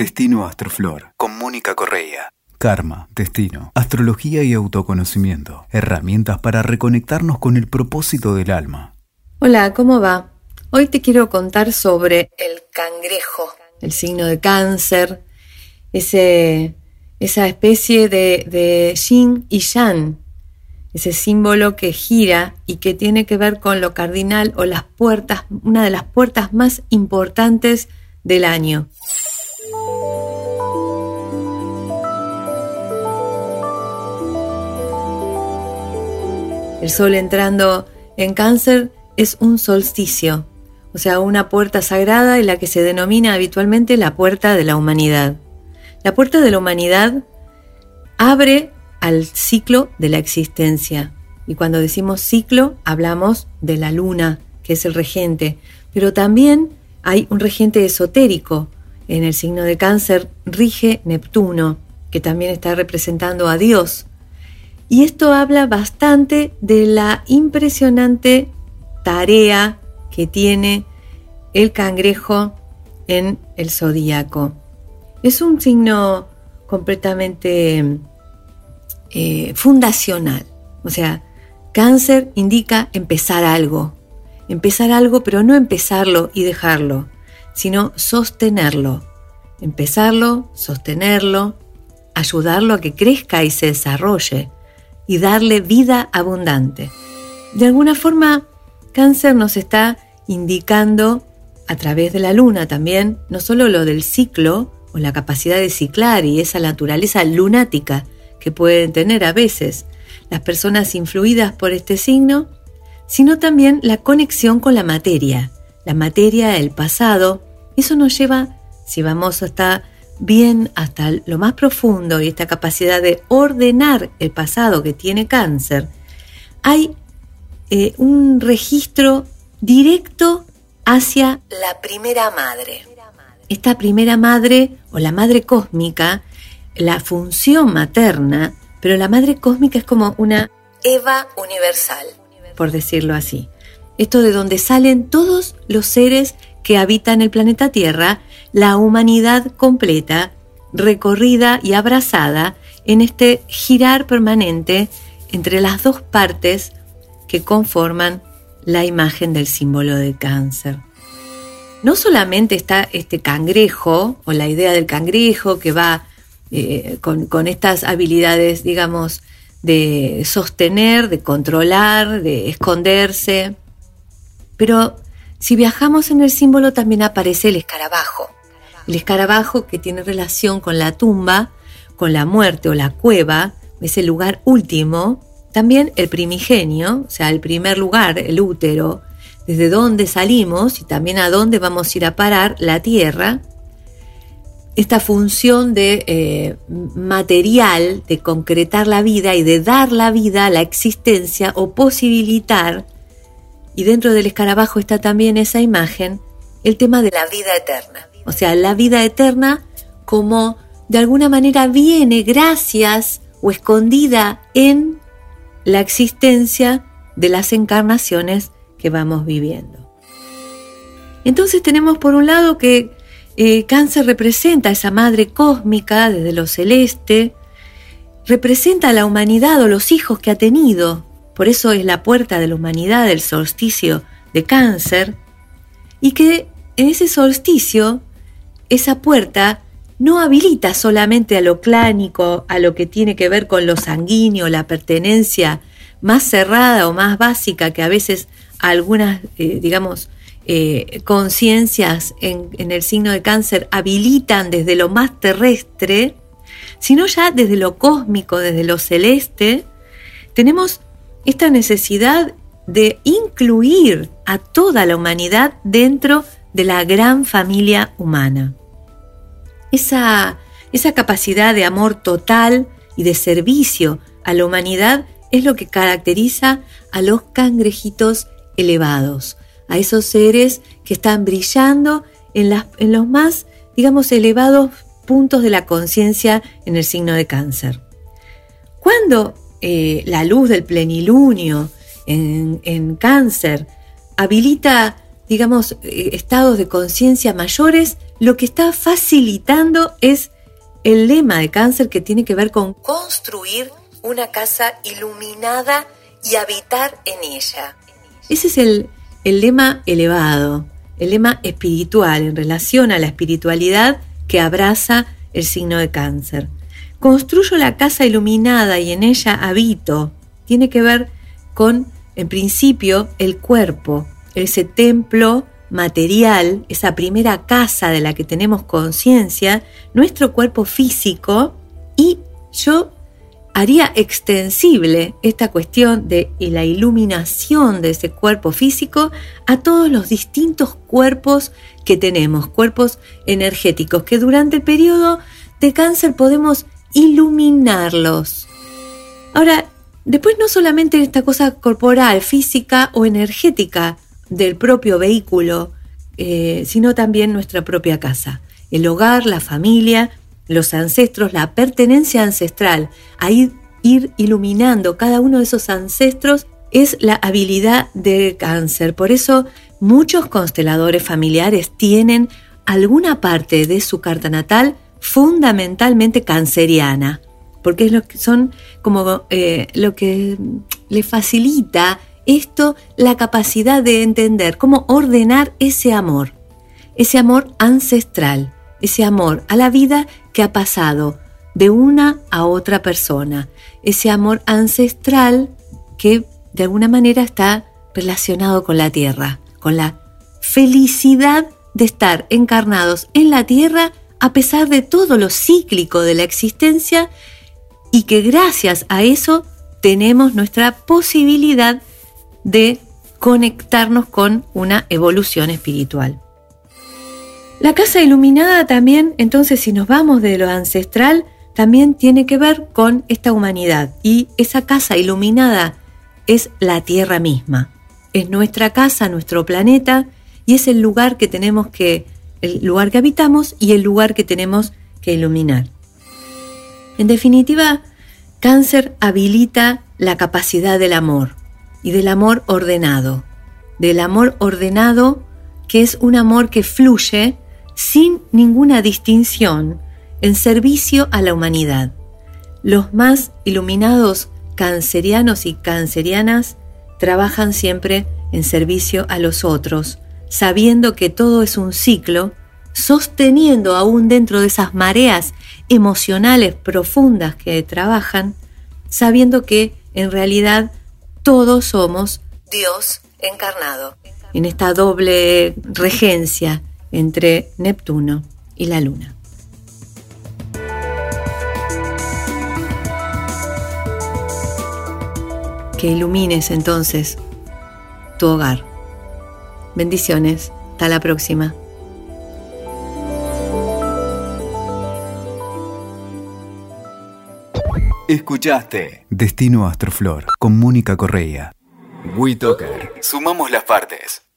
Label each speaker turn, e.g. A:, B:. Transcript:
A: Destino Astroflor con Mónica Correa. Karma, destino, astrología y autoconocimiento. Herramientas para reconectarnos con el propósito del alma.
B: Hola, ¿cómo va? Hoy te quiero contar sobre el cangrejo, el signo de cáncer, ese, esa especie de, de yin y yang, ese símbolo que gira y que tiene que ver con lo cardinal o las puertas, una de las puertas más importantes del año. El sol entrando en cáncer es un solsticio, o sea, una puerta sagrada en la que se denomina habitualmente la puerta de la humanidad. La puerta de la humanidad abre al ciclo de la existencia. Y cuando decimos ciclo, hablamos de la luna, que es el regente, pero también hay un regente esotérico. En el signo de cáncer rige Neptuno, que también está representando a Dios. Y esto habla bastante de la impresionante tarea que tiene el cangrejo en el zodíaco. Es un signo completamente eh, fundacional. O sea, cáncer indica empezar algo. Empezar algo, pero no empezarlo y dejarlo, sino sostenerlo. Empezarlo, sostenerlo, ayudarlo a que crezca y se desarrolle y darle vida abundante. De alguna forma, cáncer nos está indicando a través de la luna también, no solo lo del ciclo o la capacidad de ciclar y esa naturaleza lunática que pueden tener a veces las personas influidas por este signo, sino también la conexión con la materia, la materia, el pasado. Eso nos lleva, si vamos hasta bien hasta lo más profundo y esta capacidad de ordenar el pasado que tiene cáncer, hay eh, un registro directo hacia la primera madre. Esta primera madre o la madre cósmica, la función materna, pero la madre cósmica es como una Eva universal, por decirlo así. Esto de donde salen todos los seres que habitan el planeta Tierra la humanidad completa, recorrida y abrazada en este girar permanente entre las dos partes que conforman la imagen del símbolo de cáncer. No solamente está este cangrejo o la idea del cangrejo que va eh, con, con estas habilidades, digamos, de sostener, de controlar, de esconderse, pero si viajamos en el símbolo también aparece el escarabajo. El escarabajo que tiene relación con la tumba, con la muerte o la cueva, es el lugar último. También el primigenio, o sea, el primer lugar, el útero, desde dónde salimos y también a dónde vamos a ir a parar, la tierra. Esta función de eh, material, de concretar la vida y de dar la vida a la existencia o posibilitar y dentro del escarabajo está también esa imagen, el tema de la vida eterna. O sea, la vida eterna como de alguna manera viene gracias o escondida en la existencia de las encarnaciones que vamos viviendo. Entonces tenemos por un lado que eh, Cáncer representa a esa madre cósmica desde lo celeste, representa a la humanidad o los hijos que ha tenido, por eso es la puerta de la humanidad del solsticio de cáncer, y que en ese solsticio, esa puerta no habilita solamente a lo clánico, a lo que tiene que ver con lo sanguíneo, la pertenencia más cerrada o más básica que a veces algunas, eh, digamos, eh, conciencias en, en el signo de cáncer habilitan desde lo más terrestre, sino ya desde lo cósmico, desde lo celeste, tenemos esta necesidad de incluir a toda la humanidad dentro de la gran familia humana. Esa, esa capacidad de amor total y de servicio a la humanidad es lo que caracteriza a los cangrejitos elevados, a esos seres que están brillando en, las, en los más, digamos, elevados puntos de la conciencia en el signo de cáncer. Cuando eh, la luz del plenilunio en, cáncer habilita, digamos, eh, estados de conciencia mayores, lo que está facilitando es el lema de cáncer que tiene que ver con construir una casa iluminada y habitar en ella. Ese es el, el lema elevado, el lema espiritual en relación a la espiritualidad que abraza el signo de cáncer. Construyo la casa iluminada y en ella habito. Tiene que ver con, en principio, el cuerpo, ese templo material, esa primera casa de la que tenemos conciencia, nuestro cuerpo físico, y yo haría extensible esta cuestión de la iluminación de ese cuerpo físico a todos los distintos cuerpos que tenemos, cuerpos energéticos, que durante el periodo de cáncer podemos iluminarlos. Ahora, después no solamente esta cosa corporal, física o energética del propio vehículo, eh, sino también nuestra propia casa, el hogar, la familia, los ancestros, la pertenencia ancestral, a ir, ir iluminando cada uno de esos ancestros es la habilidad de cáncer. Por eso muchos consteladores familiares tienen alguna parte de su carta natal fundamentalmente canceriana, porque es lo que son como eh, lo que le facilita esto la capacidad de entender cómo ordenar ese amor, ese amor ancestral, ese amor a la vida que ha pasado de una a otra persona, ese amor ancestral que de alguna manera está relacionado con la tierra, con la felicidad de estar encarnados en la tierra a pesar de todo lo cíclico de la existencia y que gracias a eso tenemos nuestra posibilidad de conectarnos con una evolución espiritual. La casa iluminada también, entonces si nos vamos de lo ancestral, también tiene que ver con esta humanidad y esa casa iluminada es la Tierra misma. Es nuestra casa, nuestro planeta y es el lugar que tenemos que el lugar que habitamos y el lugar que tenemos que iluminar. En definitiva, cáncer habilita la capacidad del amor y del amor ordenado, del amor ordenado que es un amor que fluye sin ninguna distinción en servicio a la humanidad. Los más iluminados cancerianos y cancerianas trabajan siempre en servicio a los otros, sabiendo que todo es un ciclo, sosteniendo aún dentro de esas mareas emocionales profundas que trabajan, sabiendo que en realidad todos somos Dios encarnado, en esta doble regencia entre Neptuno y la Luna. Que ilumines entonces tu hogar. Bendiciones. Hasta la próxima.
A: Escuchaste Destino Astroflor con Mónica Correa. WeToker. Sumamos las partes.